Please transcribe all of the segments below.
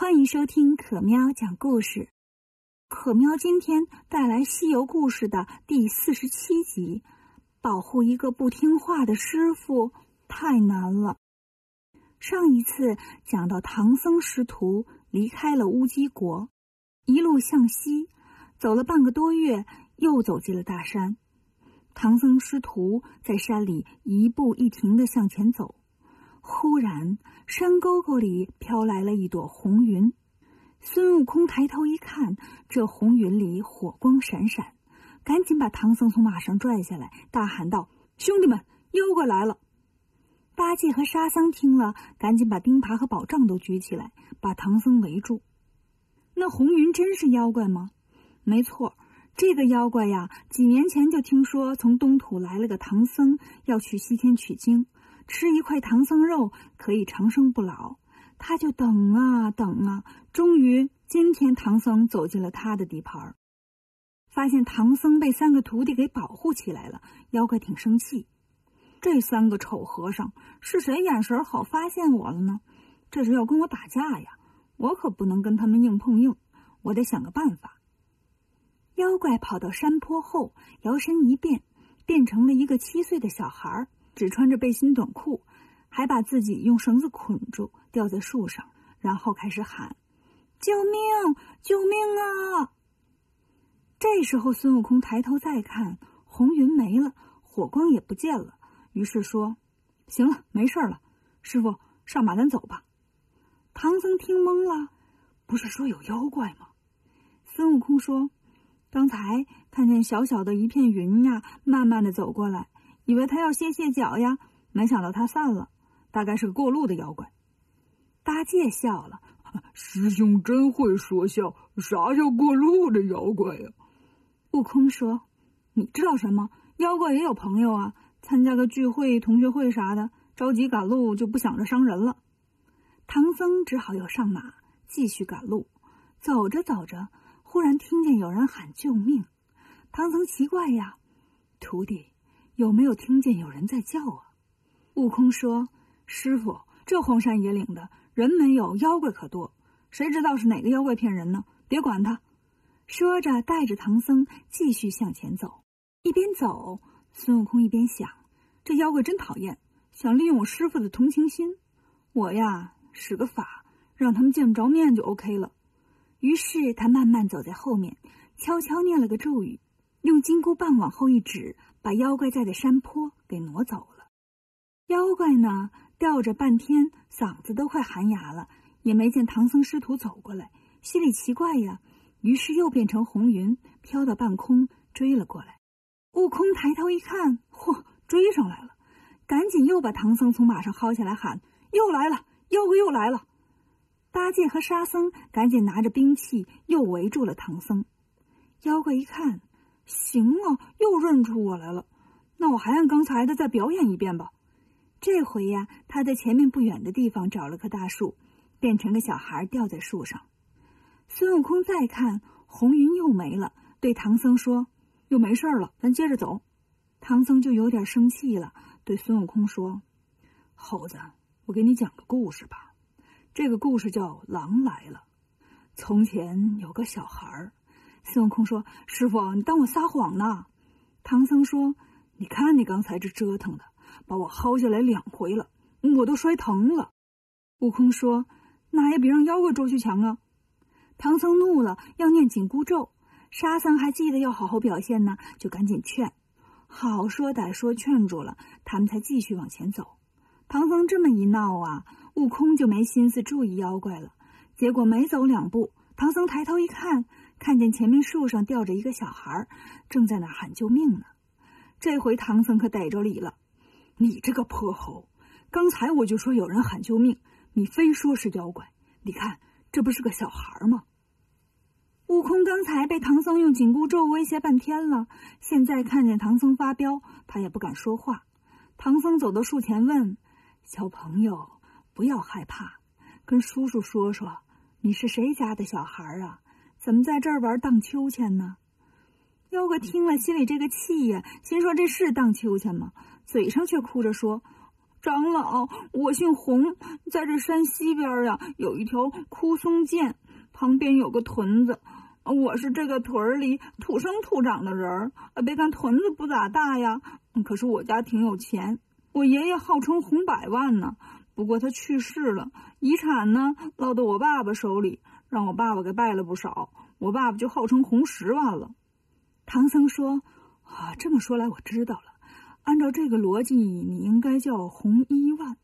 欢迎收听可喵讲故事。可喵今天带来《西游故事》的第四十七集。保护一个不听话的师傅太难了。上一次讲到唐僧师徒离开了乌鸡国，一路向西，走了半个多月，又走进了大山。唐僧师徒在山里一步一停地向前走。忽然，山沟沟里飘来了一朵红云。孙悟空抬头一看，这红云里火光闪闪，赶紧把唐僧从马上拽下来，大喊道：“兄弟们，妖怪来了！”八戒和沙僧听了，赶紧把钉耙和宝杖都举起来，把唐僧围住。那红云真是妖怪吗？没错，这个妖怪呀，几年前就听说从东土来了个唐僧，要去西天取经。吃一块唐僧肉可以长生不老，他就等啊等啊，终于今天唐僧走进了他的地盘儿发现唐僧被三个徒弟给保护起来了，妖怪挺生气。这三个丑和尚是谁眼神好发现我了呢？这是要跟我打架呀！我可不能跟他们硬碰硬，我得想个办法。妖怪跑到山坡后，摇身一变，变成了一个七岁的小孩儿。只穿着背心短裤，还把自己用绳子捆住，吊在树上，然后开始喊：“救命！救命啊！”这时候，孙悟空抬头再看，红云没了，火光也不见了，于是说：“行了，没事了，师傅，上马，咱走吧。”唐僧听懵了，不是说有妖怪吗？孙悟空说：“刚才看见小小的一片云呀，慢慢的走过来。”以为他要歇歇脚呀，没想到他散了，大概是个过路的妖怪。八戒笑了：“师兄真会说笑，啥叫过路的妖怪呀？”悟空说：“你知道什么？妖怪也有朋友啊，参加个聚会、同学会啥的，着急赶路就不想着伤人了。”唐僧只好又上马，继续赶路。走着走着，忽然听见有人喊救命。唐僧奇怪呀，徒弟。有没有听见有人在叫啊？悟空说：“师傅，这荒山野岭的人没有，妖怪可多，谁知道是哪个妖怪骗人呢？别管他。”说着，带着唐僧继续向前走。一边走，孙悟空一边想：“这妖怪真讨厌，想利用我师傅的同情心。我呀，使个法，让他们见不着面就 OK 了。”于是他慢慢走在后面，悄悄念了个咒语。用金箍棒往后一指，把妖怪在的山坡给挪走了。妖怪呢，吊着半天，嗓子都快喊哑了，也没见唐僧师徒走过来，心里奇怪呀。于是又变成红云，飘到半空，追了过来。悟空抬头一看，嚯，追上来了，赶紧又把唐僧从马上薅下来，喊：“又来了，妖怪又来了！”八戒和沙僧赶紧拿着兵器，又围住了唐僧。妖怪一看。行啊，又认出我来了。那我还按刚才的再表演一遍吧。这回呀，他在前面不远的地方找了棵大树，变成个小孩吊在树上。孙悟空再看红云又没了，对唐僧说：“又没事了，咱接着走。”唐僧就有点生气了，对孙悟空说：“猴子，我给你讲个故事吧。这个故事叫《狼来了》。从前有个小孩儿。”孙悟空说：“师傅，你当我撒谎呢？”唐僧说：“你看你刚才这折腾的，把我薅下来两回了，我都摔疼了。”悟空说：“那也比让妖怪捉去强啊！”唐僧怒了，要念紧箍咒。沙僧还记得要好好表现呢，就赶紧劝。好说歹说，劝住了，他们才继续往前走。唐僧这么一闹啊，悟空就没心思注意妖怪了。结果没走两步，唐僧抬头一看。看见前面树上吊着一个小孩，正在那喊救命呢。这回唐僧可逮着理了：“你这个泼猴，刚才我就说有人喊救命，你非说是妖怪。你看，这不是个小孩吗？”悟空刚才被唐僧用紧箍咒威胁半天了，现在看见唐僧发飙，他也不敢说话。唐僧走到树前问：“小朋友，不要害怕，跟叔叔说说，你是谁家的小孩啊？”怎么在这儿玩荡秋千呢？妖怪听了，心里这个气呀，心说这是荡秋千吗？嘴上却哭着说：“长老，我姓洪，在这山西边呀，有一条枯松涧，旁边有个屯子。我是这个屯里土生土长的人儿。别看屯子不咋大呀，可是我家挺有钱。我爷爷号称洪百万呢，不过他去世了，遗产呢落到我爸爸手里，让我爸爸给败了不少。我爸爸就号称红十万了。唐僧说：“啊，这么说来，我知道了。”按照这个逻辑，你应该叫红一万。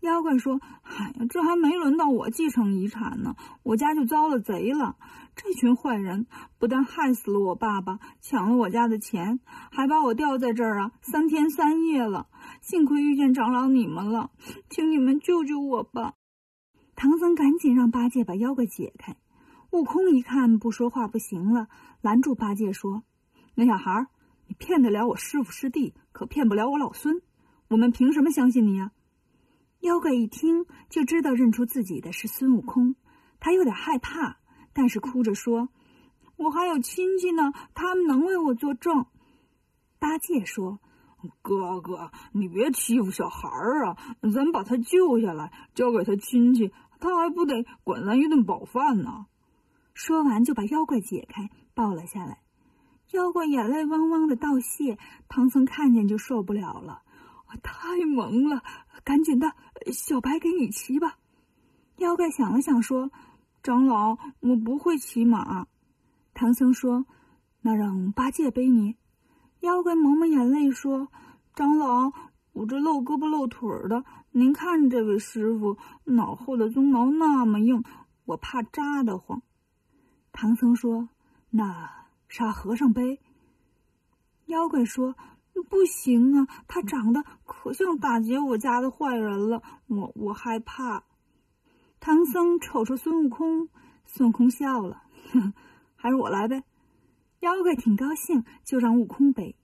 妖怪说：“哎呀，这还没轮到我继承遗产呢，我家就遭了贼了。这群坏人不但害死了我爸爸，抢了我家的钱，还把我吊在这儿啊，三天三夜了。幸亏遇见长老你们了，请你们救救我吧。”唐僧赶紧让八戒把妖怪解开。悟空一看不说话不行了，拦住八戒说：“那小孩。”你骗得了我师傅师弟，可骗不了我老孙。我们凭什么相信你呀？妖怪一听就知道认出自己的是孙悟空，他有点害怕，但是哭着说：“我还有亲戚呢，他们能为我作证。”八戒说：“哥哥，你别欺负小孩儿啊！咱把他救下来，交给他亲戚，他还不得管咱一顿饱饭呢？”说完就把妖怪解开，抱了下来。妖怪眼泪汪汪的道谢，唐僧看见就受不了了，太萌了，赶紧的，小白给你骑吧。妖怪想了想说：“长老，我不会骑马。”唐僧说：“那让八戒背你。”妖怪抹抹眼泪说：“长老，我这露胳膊露腿的，您看这位师傅脑后的鬃毛那么硬，我怕扎得慌。”唐僧说：“那。”沙和尚背。妖怪说：“不行啊，他长得可像打劫我家的坏人了，我我害怕。”唐僧瞅瞅孙悟空，孙悟空笑了：“哼，还是我来呗。”妖怪挺高兴，就让悟空背。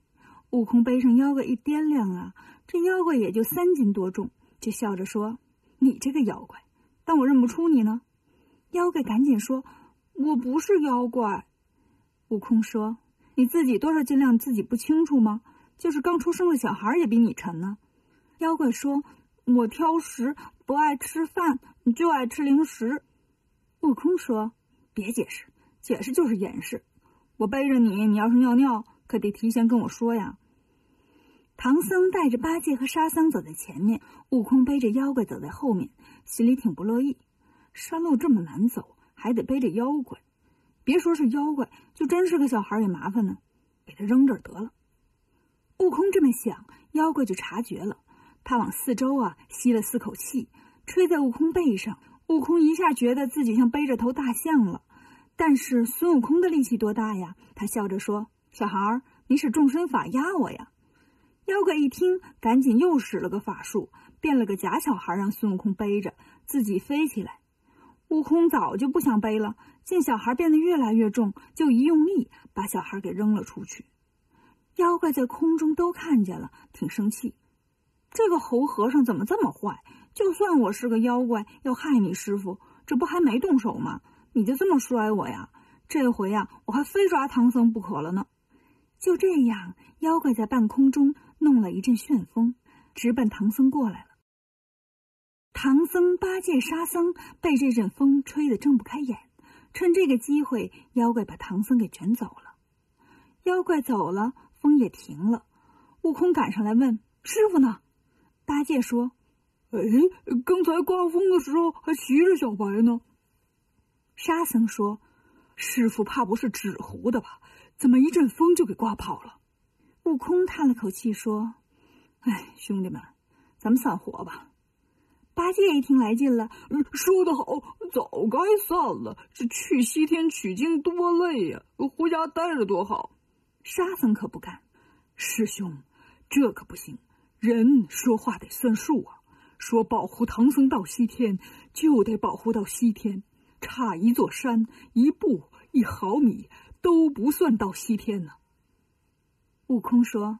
悟空背上妖怪一掂量啊，这妖怪也就三斤多重，就笑着说：“你这个妖怪，但我认不出你呢。”妖怪赶紧说：“我不是妖怪。”悟空说：“你自己多少斤两自己不清楚吗？就是刚出生的小孩也比你沉呢。”妖怪说：“我挑食，不爱吃饭，就爱吃零食。”悟空说：“别解释，解释就是掩饰。我背着你，你要是尿尿，可得提前跟我说呀。”唐僧带着八戒和沙僧走在前面，悟空背着妖怪走在后面，心里挺不乐意。山路这么难走，还得背着妖怪。别说是妖怪，就真是个小孩也麻烦呢，给他扔这儿得了。悟空这么想，妖怪就察觉了，他往四周啊吸了四口气，吹在悟空背上。悟空一下觉得自己像背着头大象了。但是孙悟空的力气多大呀？他笑着说：“小孩，你使众身法压我呀！”妖怪一听，赶紧又使了个法术，变了个假小孩，让孙悟空背着，自己飞起来。悟空早就不想背了。见小孩变得越来越重，就一用力把小孩给扔了出去。妖怪在空中都看见了，挺生气。这个猴和尚怎么这么坏？就算我是个妖怪，要害你师傅，这不还没动手吗？你就这么摔我呀？这回呀，我还非抓唐僧不可了呢。就这样，妖怪在半空中弄了一阵旋风，直奔唐僧过来了。唐僧、八戒、沙僧被这阵风吹得睁不开眼。趁这个机会，妖怪把唐僧给卷走了。妖怪走了，风也停了。悟空赶上来问：“师傅呢？”八戒说：“哎，刚才刮风的时候还骑着小白呢。”沙僧说：“师傅怕不是纸糊的吧？怎么一阵风就给刮跑了？”悟空叹了口气说：“哎，兄弟们，咱们散伙吧。”八戒一听来劲了，说得好，早该散了。这去西天取经多累呀，回家待着多好。沙僧可不干，师兄，这可不行。人说话得算数啊，说保护唐僧到西天，就得保护到西天。差一座山，一步一毫米都不算到西天呢。悟空说：“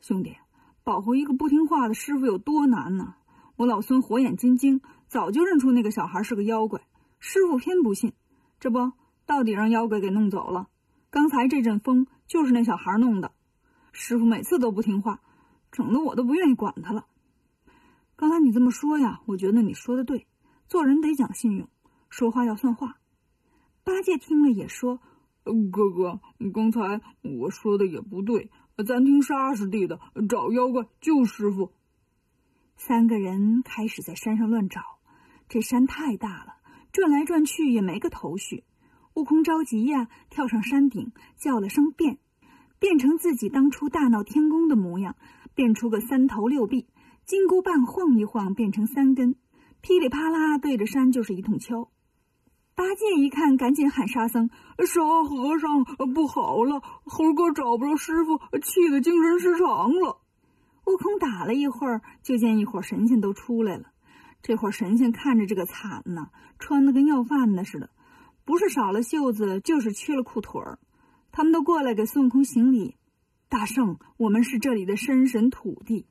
兄弟，保护一个不听话的师傅有多难呢？”我老孙火眼金睛，早就认出那个小孩是个妖怪。师傅偏不信，这不到底让妖怪给弄走了。刚才这阵风就是那小孩弄的。师傅每次都不听话，整得我都不愿意管他了。刚才你这么说呀，我觉得你说的对，做人得讲信用，说话要算话。八戒听了也说：“哥哥，刚才我说的也不对，咱听沙师弟的，找妖怪救师傅。”三个人开始在山上乱找，这山太大了，转来转去也没个头绪。悟空着急呀，跳上山顶，叫了声“变”，变成自己当初大闹天宫的模样，变出个三头六臂，金箍棒晃一晃变成三根，噼里啪啦对着山就是一通敲。八戒一看，赶紧喊沙僧：“沙和尚，不好了！猴哥找不着师傅，气得精神失常了。”悟空打了一会儿，就见一伙神仙都出来了。这伙神仙看着这个惨呐，穿的跟要饭的似的，不是少了袖子，就是缺了裤腿儿。他们都过来给孙悟空行礼：“大圣，我们是这里的山神土地。”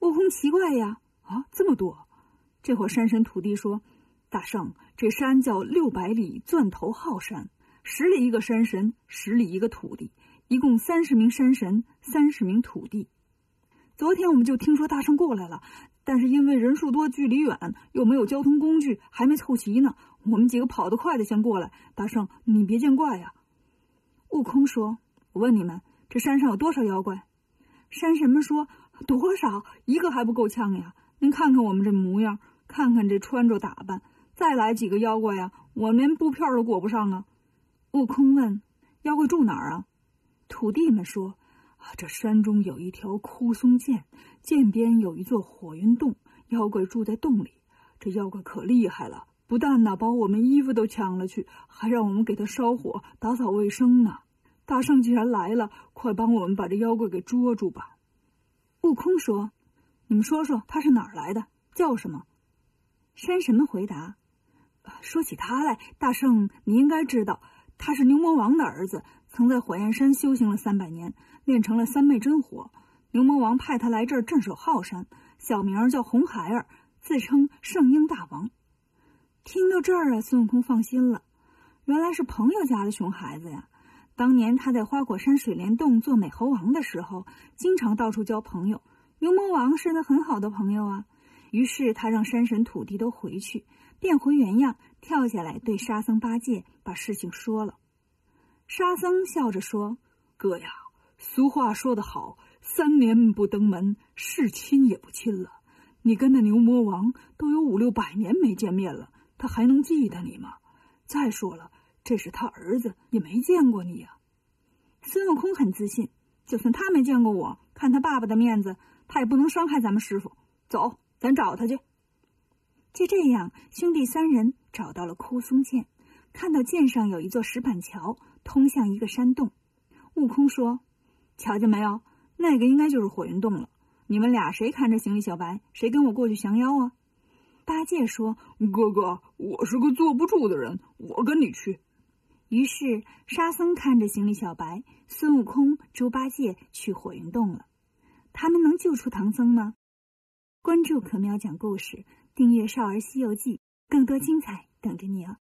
悟空奇怪呀，啊，这么多！这伙山神土地说：“大圣，这山叫六百里钻头号山，十里一个山神，十里一个土地，一共三十名山神，三十名土地。”昨天我们就听说大圣过来了，但是因为人数多、距离远，又没有交通工具，还没凑齐呢。我们几个跑得快的先过来。大圣，你别见怪呀。悟空说：“我问你们，这山上有多少妖怪？”山神们说：“多少？一个还不够呛呀！您看看我们这模样，看看这穿着打扮，再来几个妖怪呀，我连布片都裹不上啊。”悟空问：“妖怪住哪儿啊？”土地们说。啊，这山中有一条枯松涧，涧边有一座火云洞，妖怪住在洞里。这妖怪可厉害了，不但呢把我们衣服都抢了去，还让我们给他烧火、打扫卫生呢。大圣既然来了，快帮我们把这妖怪给捉住吧。悟空说：“你们说说他是哪儿来的，叫什么？”山神们回答：“说起他来，大圣你应该知道，他是牛魔王的儿子。”曾在火焰山修行了三百年，练成了三昧真火。牛魔王派他来这儿镇守浩山，小名叫红孩儿，自称圣婴大王。听到这儿啊，孙悟空放心了，原来是朋友家的熊孩子呀。当年他在花果山水帘洞做美猴王的时候，经常到处交朋友。牛魔王是他很好的朋友啊。于是他让山神土地都回去，变回原样，跳下来对沙僧、八戒把事情说了。沙僧笑着说：“哥呀，俗话说得好，三年不登门，是亲也不亲了。你跟那牛魔王都有五六百年没见面了，他还能记得你吗？再说了，这是他儿子，也没见过你呀。”孙悟空很自信，就算他没见过我，看他爸爸的面子，他也不能伤害咱们师傅。走，咱找他去。就这样，兄弟三人找到了枯松涧，看到涧上有一座石板桥。通向一个山洞，悟空说：“瞧见没有，那个应该就是火云洞了。你们俩谁看着行李小白，谁跟我过去降妖啊？”八戒说：“哥哥，我是个坐不住的人，我跟你去。”于是沙僧看着行李小白，孙悟空、猪八戒去火云洞了。他们能救出唐僧吗？关注可喵讲故事，订阅《少儿西游记》，更多精彩等着你哦。